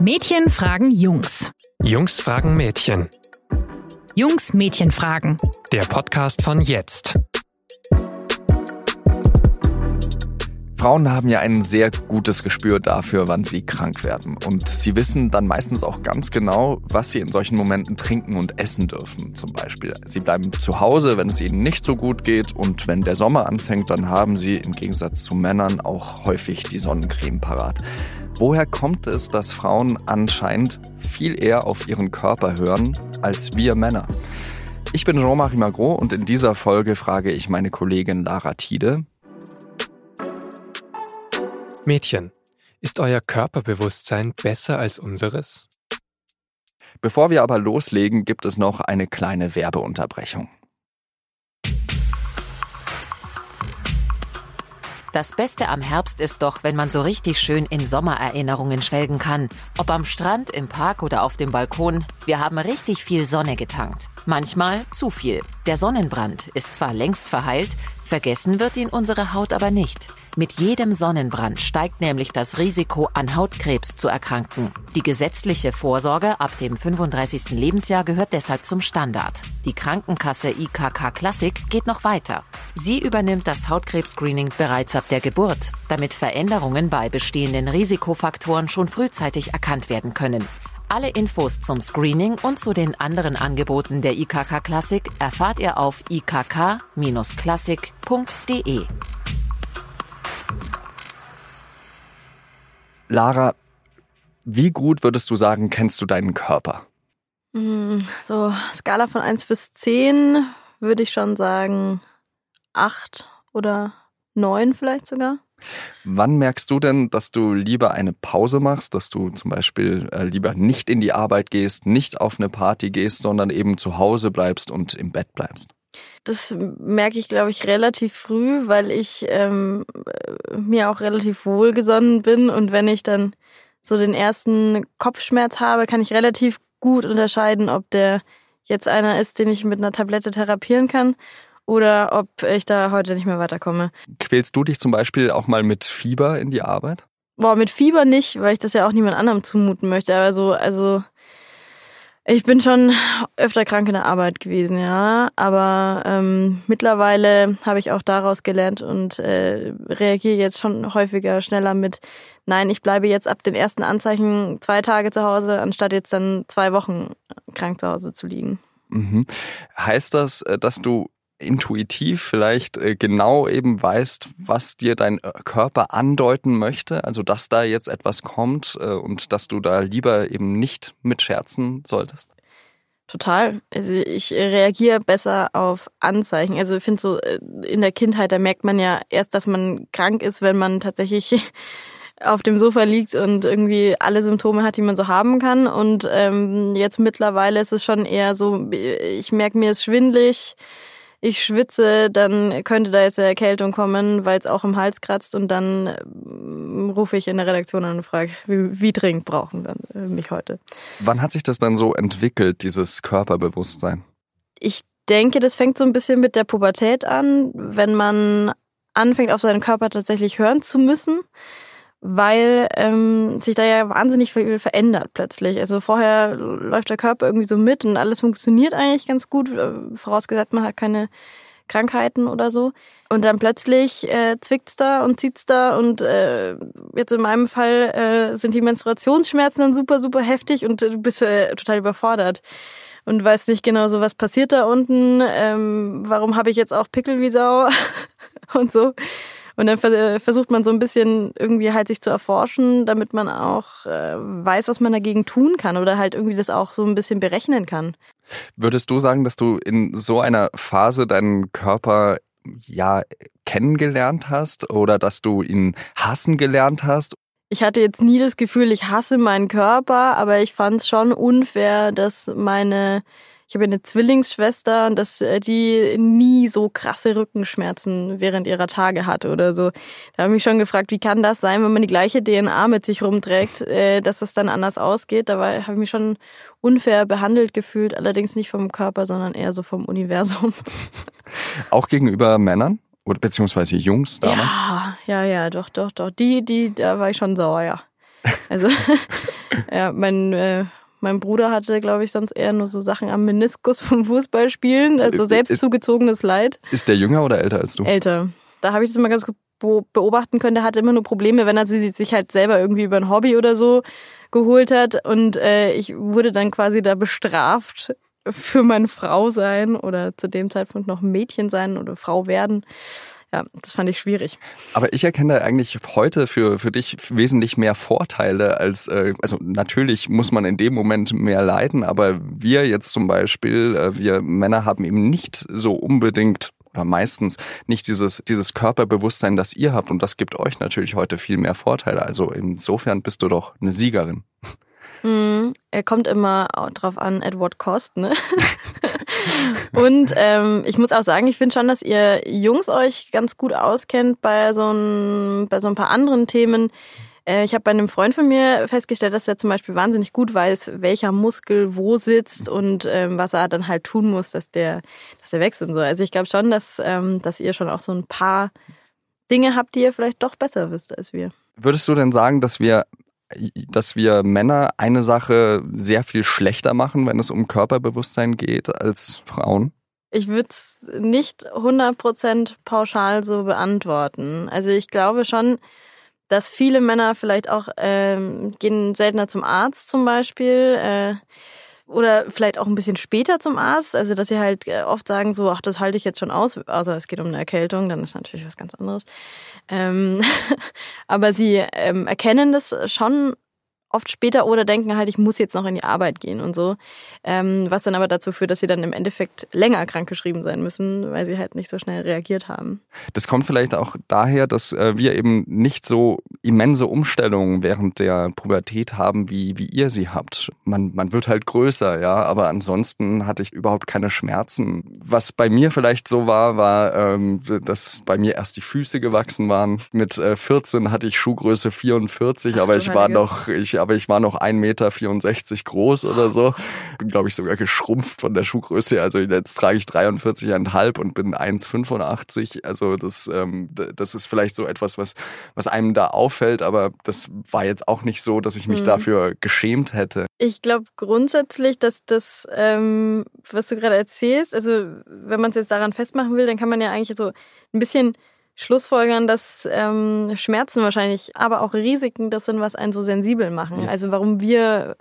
Mädchen fragen Jungs. Jungs fragen Mädchen. Jungs Mädchen fragen. Der Podcast von jetzt. Frauen haben ja ein sehr gutes Gespür dafür, wann sie krank werden. Und sie wissen dann meistens auch ganz genau, was sie in solchen Momenten trinken und essen dürfen. Zum Beispiel, sie bleiben zu Hause, wenn es ihnen nicht so gut geht. Und wenn der Sommer anfängt, dann haben sie im Gegensatz zu Männern auch häufig die Sonnencreme parat. Woher kommt es, dass Frauen anscheinend viel eher auf ihren Körper hören als wir Männer? Ich bin Jean-Marie Magro und in dieser Folge frage ich meine Kollegin Lara Tiede, Mädchen, ist euer Körperbewusstsein besser als unseres? Bevor wir aber loslegen, gibt es noch eine kleine Werbeunterbrechung. Das Beste am Herbst ist doch, wenn man so richtig schön in Sommererinnerungen schwelgen kann. Ob am Strand, im Park oder auf dem Balkon, wir haben richtig viel Sonne getankt. Manchmal zu viel. Der Sonnenbrand ist zwar längst verheilt, vergessen wird ihn unsere Haut aber nicht. Mit jedem Sonnenbrand steigt nämlich das Risiko, an Hautkrebs zu erkranken. Die gesetzliche Vorsorge ab dem 35. Lebensjahr gehört deshalb zum Standard. Die Krankenkasse IKK Classic geht noch weiter. Sie übernimmt das Hautkrebs-Screening bereits ab der Geburt, damit Veränderungen bei bestehenden Risikofaktoren schon frühzeitig erkannt werden können. Alle Infos zum Screening und zu den anderen Angeboten der IKK Classic erfahrt ihr auf ikk-classic.de. Lara, wie gut würdest du sagen, kennst du deinen Körper? Hm, so, Skala von 1 bis 10 würde ich schon sagen 8 oder 9 vielleicht sogar. Wann merkst du denn, dass du lieber eine Pause machst, dass du zum Beispiel äh, lieber nicht in die Arbeit gehst, nicht auf eine Party gehst, sondern eben zu Hause bleibst und im Bett bleibst? Das merke ich, glaube ich, relativ früh, weil ich ähm, mir auch relativ wohlgesonnen bin und wenn ich dann so den ersten Kopfschmerz habe, kann ich relativ gut unterscheiden, ob der jetzt einer ist, den ich mit einer Tablette therapieren kann oder ob ich da heute nicht mehr weiterkomme. Quälst du dich zum Beispiel auch mal mit Fieber in die Arbeit? Boah, mit Fieber nicht, weil ich das ja auch niemand anderem zumuten möchte. Aber so, also ich bin schon öfter krank in der Arbeit gewesen, ja. Aber ähm, mittlerweile habe ich auch daraus gelernt und äh, reagiere jetzt schon häufiger schneller mit, nein, ich bleibe jetzt ab den ersten Anzeichen zwei Tage zu Hause, anstatt jetzt dann zwei Wochen krank zu Hause zu liegen. Mhm. Heißt das, äh, dass du intuitiv vielleicht äh, genau eben weißt, was dir dein äh, Körper andeuten möchte, also dass da jetzt etwas kommt äh, und dass du da lieber eben nicht mitscherzen solltest? Total. Also ich reagiere besser auf Anzeichen. Also ich finde so in der Kindheit, da merkt man ja erst, dass man krank ist, wenn man tatsächlich auf dem Sofa liegt und irgendwie alle Symptome hat, die man so haben kann. Und ähm, jetzt mittlerweile ist es schon eher so, ich merke mir es schwindlig, ich schwitze, dann könnte da jetzt eine Erkältung kommen, weil es auch im Hals kratzt und dann ähm, rufe ich in der Redaktion an und frage, wie, wie dringend brauchen wir äh, mich heute. Wann hat sich das dann so entwickelt, dieses Körperbewusstsein? Ich denke, das fängt so ein bisschen mit der Pubertät an, wenn man anfängt, auf seinen Körper tatsächlich hören zu müssen weil ähm, sich da ja wahnsinnig viel verändert plötzlich. Also vorher läuft der Körper irgendwie so mit und alles funktioniert eigentlich ganz gut, äh, vorausgesetzt man hat keine Krankheiten oder so. Und dann plötzlich äh, zwickt's da und zieht's da und äh, jetzt in meinem Fall äh, sind die Menstruationsschmerzen dann super, super heftig und äh, du bist äh, total überfordert und weißt nicht genau so, was passiert da unten, ähm, warum habe ich jetzt auch Pickel wie Sau und so. Und dann versucht man so ein bisschen irgendwie halt sich zu erforschen, damit man auch äh, weiß, was man dagegen tun kann oder halt irgendwie das auch so ein bisschen berechnen kann. Würdest du sagen, dass du in so einer Phase deinen Körper ja kennengelernt hast oder dass du ihn hassen gelernt hast? Ich hatte jetzt nie das Gefühl, ich hasse meinen Körper, aber ich fand es schon unfair, dass meine ich habe eine Zwillingsschwester und dass äh, die nie so krasse Rückenschmerzen während ihrer Tage hatte oder so. Da habe ich mich schon gefragt, wie kann das sein, wenn man die gleiche DNA mit sich rumträgt, äh, dass das dann anders ausgeht. Da habe ich mich schon unfair behandelt gefühlt, allerdings nicht vom Körper, sondern eher so vom Universum. Auch gegenüber Männern? Oder beziehungsweise Jungs damals? Ja, ja, ja, doch, doch, doch. Die, die, da war ich schon sauer, ja. Also ja, mein äh, mein Bruder hatte, glaube ich, sonst eher nur so Sachen am Meniskus vom Fußballspielen, also selbst ist, zugezogenes Leid. Ist der jünger oder älter als du? Älter. Da habe ich das immer ganz gut beobachten können. Der hatte immer nur Probleme, wenn er sich halt selber irgendwie über ein Hobby oder so geholt hat. Und äh, ich wurde dann quasi da bestraft für mein Frau sein oder zu dem Zeitpunkt noch Mädchen sein oder Frau werden ja, das fand ich schwierig. Aber ich erkenne eigentlich heute für, für dich wesentlich mehr Vorteile als, äh, also natürlich muss man in dem Moment mehr leiden, aber wir jetzt zum Beispiel, äh, wir Männer haben eben nicht so unbedingt oder meistens nicht dieses, dieses Körperbewusstsein, das ihr habt und das gibt euch natürlich heute viel mehr Vorteile. Also insofern bist du doch eine Siegerin. Mm, er kommt immer drauf an, at what cost, ne? Und ähm, ich muss auch sagen, ich finde schon, dass ihr Jungs euch ganz gut auskennt bei so ein, bei so ein paar anderen Themen. Äh, ich habe bei einem Freund von mir festgestellt, dass er zum Beispiel wahnsinnig gut weiß, welcher Muskel wo sitzt und ähm, was er dann halt tun muss, dass der, dass der wächst und so. Also ich glaube schon, dass, ähm, dass ihr schon auch so ein paar Dinge habt, die ihr vielleicht doch besser wisst als wir. Würdest du denn sagen, dass wir dass wir Männer eine Sache sehr viel schlechter machen, wenn es um Körperbewusstsein geht, als Frauen? Ich würde es nicht 100% pauschal so beantworten. Also ich glaube schon, dass viele Männer vielleicht auch ähm, gehen seltener zum Arzt zum Beispiel. Äh, oder vielleicht auch ein bisschen später zum Arzt, also dass sie halt äh, oft sagen so, ach, das halte ich jetzt schon aus, also es geht um eine Erkältung, dann ist natürlich was ganz anderes. Ähm, aber sie ähm, erkennen das schon oft später oder denken halt, ich muss jetzt noch in die Arbeit gehen und so. Ähm, was dann aber dazu führt, dass sie dann im Endeffekt länger krankgeschrieben sein müssen, weil sie halt nicht so schnell reagiert haben. Das kommt vielleicht auch daher, dass äh, wir eben nicht so immense Umstellungen während der Pubertät haben, wie, wie ihr sie habt. Man, man wird halt größer, ja, aber ansonsten hatte ich überhaupt keine Schmerzen. Was bei mir vielleicht so war, war, ähm, dass bei mir erst die Füße gewachsen waren. Mit äh, 14 hatte ich Schuhgröße 44, Ach, aber ich war noch, ich aber ich war noch 1,64 Meter groß oder so. Bin, glaube ich, sogar geschrumpft von der Schuhgröße. Also jetzt trage ich 43,5 und bin 1,85. Also das, ähm, das ist vielleicht so etwas, was, was einem da auffällt, aber das war jetzt auch nicht so, dass ich mich mhm. dafür geschämt hätte. Ich glaube grundsätzlich, dass das, ähm, was du gerade erzählst, also wenn man es jetzt daran festmachen will, dann kann man ja eigentlich so ein bisschen schlussfolgern, dass ähm, Schmerzen wahrscheinlich, aber auch Risiken das sind, was einen so sensibel machen. Ja. Also warum wir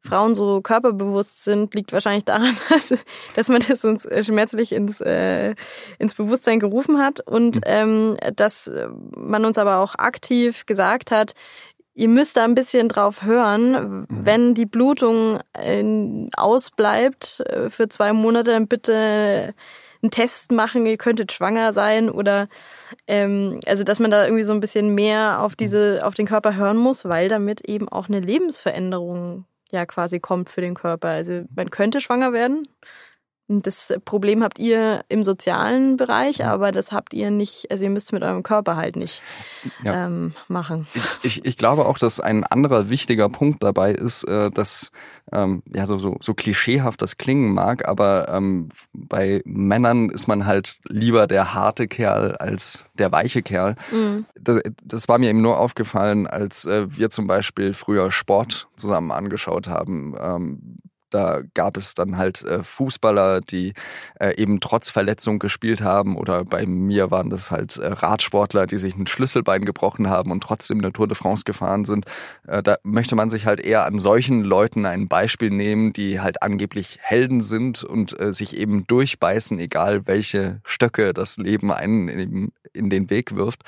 Frauen so körperbewusst sind, liegt wahrscheinlich daran, dass, dass man das uns äh, schmerzlich ins, äh, ins Bewusstsein gerufen hat und mhm. ähm, dass man uns aber auch aktiv gesagt hat, ihr müsst da ein bisschen drauf hören, mhm. wenn die Blutung äh, ausbleibt äh, für zwei Monate, dann bitte einen Test machen, ihr könntet schwanger sein oder ähm, also dass man da irgendwie so ein bisschen mehr auf diese, auf den Körper hören muss, weil damit eben auch eine Lebensveränderung ja quasi kommt für den Körper. Also man könnte schwanger werden. Das Problem habt ihr im sozialen Bereich, aber das habt ihr nicht, also ihr müsst mit eurem Körper halt nicht ja. ähm, machen. Ich, ich, ich glaube auch, dass ein anderer wichtiger Punkt dabei ist, äh, dass ähm, ja so, so, so klischeehaft das klingen mag, aber ähm, bei Männern ist man halt lieber der harte Kerl als der weiche Kerl. Mhm. Das, das, war mir eben nur aufgefallen, als äh, wir zum Beispiel früher Sport zusammen angeschaut haben. Da gab es dann halt äh, Fußballer, die äh, eben trotz Verletzung gespielt haben oder bei mir waren das halt äh, Radsportler, die sich ein Schlüsselbein gebrochen haben und trotzdem eine Tour de France gefahren sind. Äh, da möchte man sich halt eher an solchen Leuten ein Beispiel nehmen, die halt angeblich Helden sind und äh, sich eben durchbeißen, egal welche Stöcke das Leben einen in, in den Weg wirft.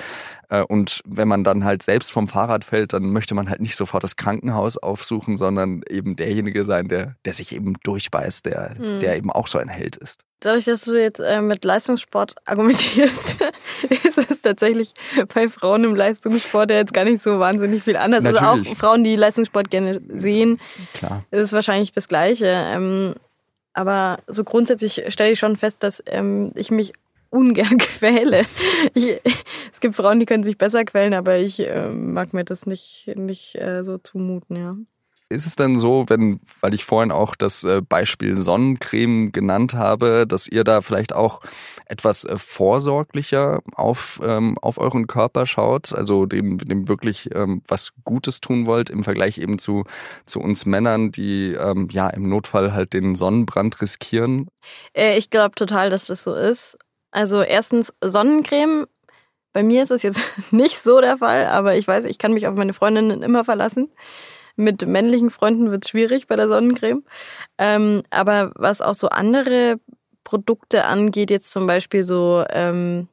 Äh, und wenn man dann halt selbst vom Fahrrad fällt, dann möchte man halt nicht sofort das Krankenhaus aufsuchen, sondern eben derjenige sein, der, der sich eben durchbeißt, der, mhm. der eben auch so ein Held ist. Dadurch, dass du jetzt äh, mit Leistungssport argumentierst, ist es tatsächlich bei Frauen im Leistungssport ja jetzt gar nicht so wahnsinnig viel anders. Natürlich. Also auch Frauen, die Leistungssport gerne sehen, Klar. ist es wahrscheinlich das Gleiche. Ähm, aber so grundsätzlich stelle ich schon fest, dass ähm, ich mich ungern quäle. Ich, es gibt Frauen, die können sich besser quälen, aber ich äh, mag mir das nicht, nicht äh, so zumuten, ja. ist es denn so, wenn, weil ich vorhin auch das äh, Beispiel Sonnencreme genannt habe, dass ihr da vielleicht auch etwas äh, vorsorglicher auf, ähm, auf euren Körper schaut, also dem, dem wirklich ähm, was Gutes tun wollt im Vergleich eben zu, zu uns Männern, die ähm, ja im Notfall halt den Sonnenbrand riskieren? Äh, ich glaube total, dass das so ist. Also erstens Sonnencreme. Bei mir ist es jetzt nicht so der Fall, aber ich weiß, ich kann mich auf meine Freundinnen immer verlassen. Mit männlichen Freunden wird es schwierig bei der Sonnencreme. Ähm, aber was auch so andere Produkte angeht, jetzt zum Beispiel so, ähm,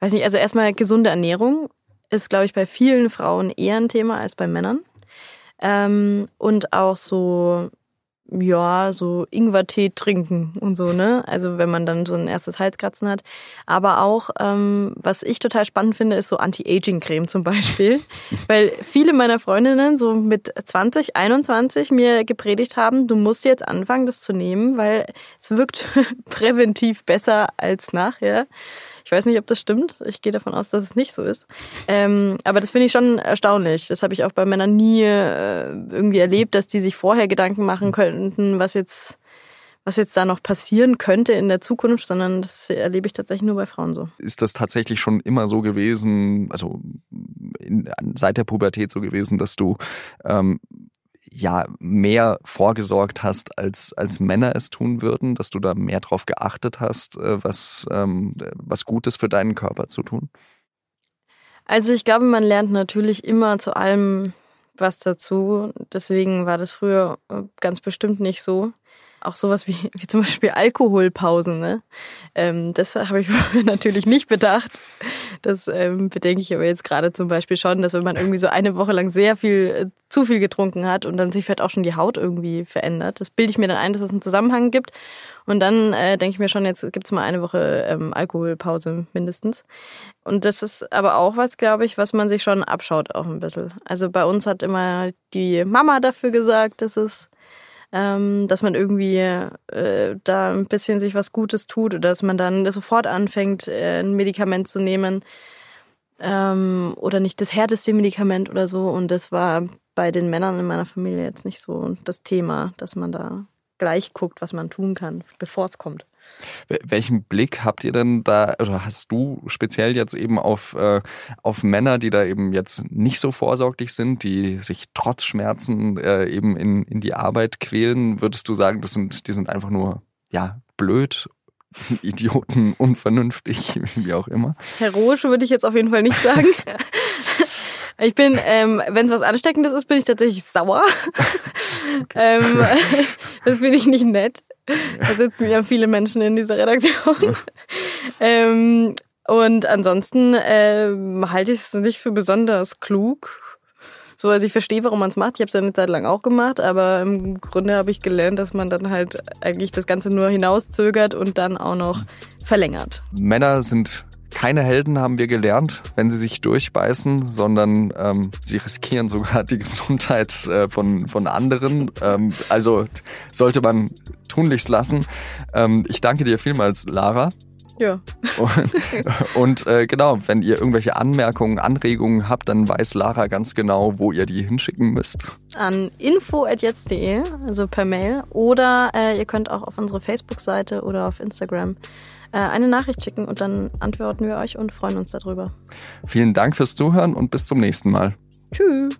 weiß nicht, also erstmal gesunde Ernährung ist, glaube ich, bei vielen Frauen eher ein Thema als bei Männern. Ähm, und auch so ja, so Ingwertee trinken und so, ne? Also wenn man dann so ein erstes Halskratzen hat. Aber auch, ähm, was ich total spannend finde, ist so Anti-Aging-Creme zum Beispiel. Weil viele meiner Freundinnen so mit 20, 21 mir gepredigt haben, du musst jetzt anfangen, das zu nehmen, weil es wirkt präventiv besser als nachher. Ich weiß nicht, ob das stimmt. Ich gehe davon aus, dass es nicht so ist. Ähm, aber das finde ich schon erstaunlich. Das habe ich auch bei Männern nie äh, irgendwie erlebt, dass die sich vorher Gedanken machen könnten, was jetzt was jetzt da noch passieren könnte in der Zukunft, sondern das erlebe ich tatsächlich nur bei Frauen so. Ist das tatsächlich schon immer so gewesen, also in, seit der Pubertät so gewesen, dass du ähm, ja mehr vorgesorgt hast, als, als Männer es tun würden, dass du da mehr drauf geachtet hast, äh, was, ähm, was Gutes für deinen Körper zu tun? Also ich glaube, man lernt natürlich immer zu allem was dazu. Deswegen war das früher äh, ganz bestimmt nicht so auch sowas wie, wie zum Beispiel Alkoholpausen. Ne? Ähm, das habe ich natürlich nicht bedacht. Das ähm, bedenke ich aber jetzt gerade zum Beispiel schon, dass wenn man irgendwie so eine Woche lang sehr viel, äh, zu viel getrunken hat und dann sich vielleicht auch schon die Haut irgendwie verändert. Das bilde ich mir dann ein, dass es einen Zusammenhang gibt. Und dann äh, denke ich mir schon, jetzt gibt's mal eine Woche ähm, Alkoholpause mindestens. Und das ist aber auch was, glaube ich, was man sich schon abschaut auch ein bisschen. Also bei uns hat immer die Mama dafür gesagt, dass es ähm, dass man irgendwie äh, da ein bisschen sich was Gutes tut oder dass man dann sofort anfängt, äh, ein Medikament zu nehmen ähm, oder nicht das härteste Medikament oder so. Und das war bei den Männern in meiner Familie jetzt nicht so das Thema, dass man da gleich guckt, was man tun kann, bevor es kommt. Welchen Blick habt ihr denn da, oder hast du speziell jetzt eben auf, äh, auf Männer, die da eben jetzt nicht so vorsorglich sind, die sich trotz Schmerzen äh, eben in, in die Arbeit quälen? Würdest du sagen, das sind, die sind einfach nur, ja, blöd Idioten, unvernünftig, wie auch immer. Heroisch würde ich jetzt auf jeden Fall nicht sagen. Ich bin, ähm, wenn es was Ansteckendes ist, bin ich tatsächlich sauer. Okay. ähm, das finde ich nicht nett. Da sitzen ja viele Menschen in dieser Redaktion. ähm, und ansonsten ähm, halte ich es nicht für besonders klug. So, also ich verstehe, warum man es macht. Ich habe es ja eine Zeit lang auch gemacht, aber im Grunde habe ich gelernt, dass man dann halt eigentlich das Ganze nur hinauszögert und dann auch noch verlängert. Männer sind keine Helden, haben wir gelernt, wenn sie sich durchbeißen, sondern ähm, sie riskieren sogar die Gesundheit äh, von, von anderen. Ähm, also sollte man tunlichst lassen. Ähm, ich danke dir vielmals, Lara. Ja. Und, äh, genau, wenn ihr irgendwelche Anmerkungen, Anregungen habt, dann weiß Lara ganz genau, wo ihr die hinschicken müsst. An info.jetzt.de, also per Mail. Oder äh, ihr könnt auch auf unsere Facebook-Seite oder auf Instagram eine Nachricht schicken und dann antworten wir euch und freuen uns darüber. Vielen Dank fürs Zuhören und bis zum nächsten Mal. Tschüss.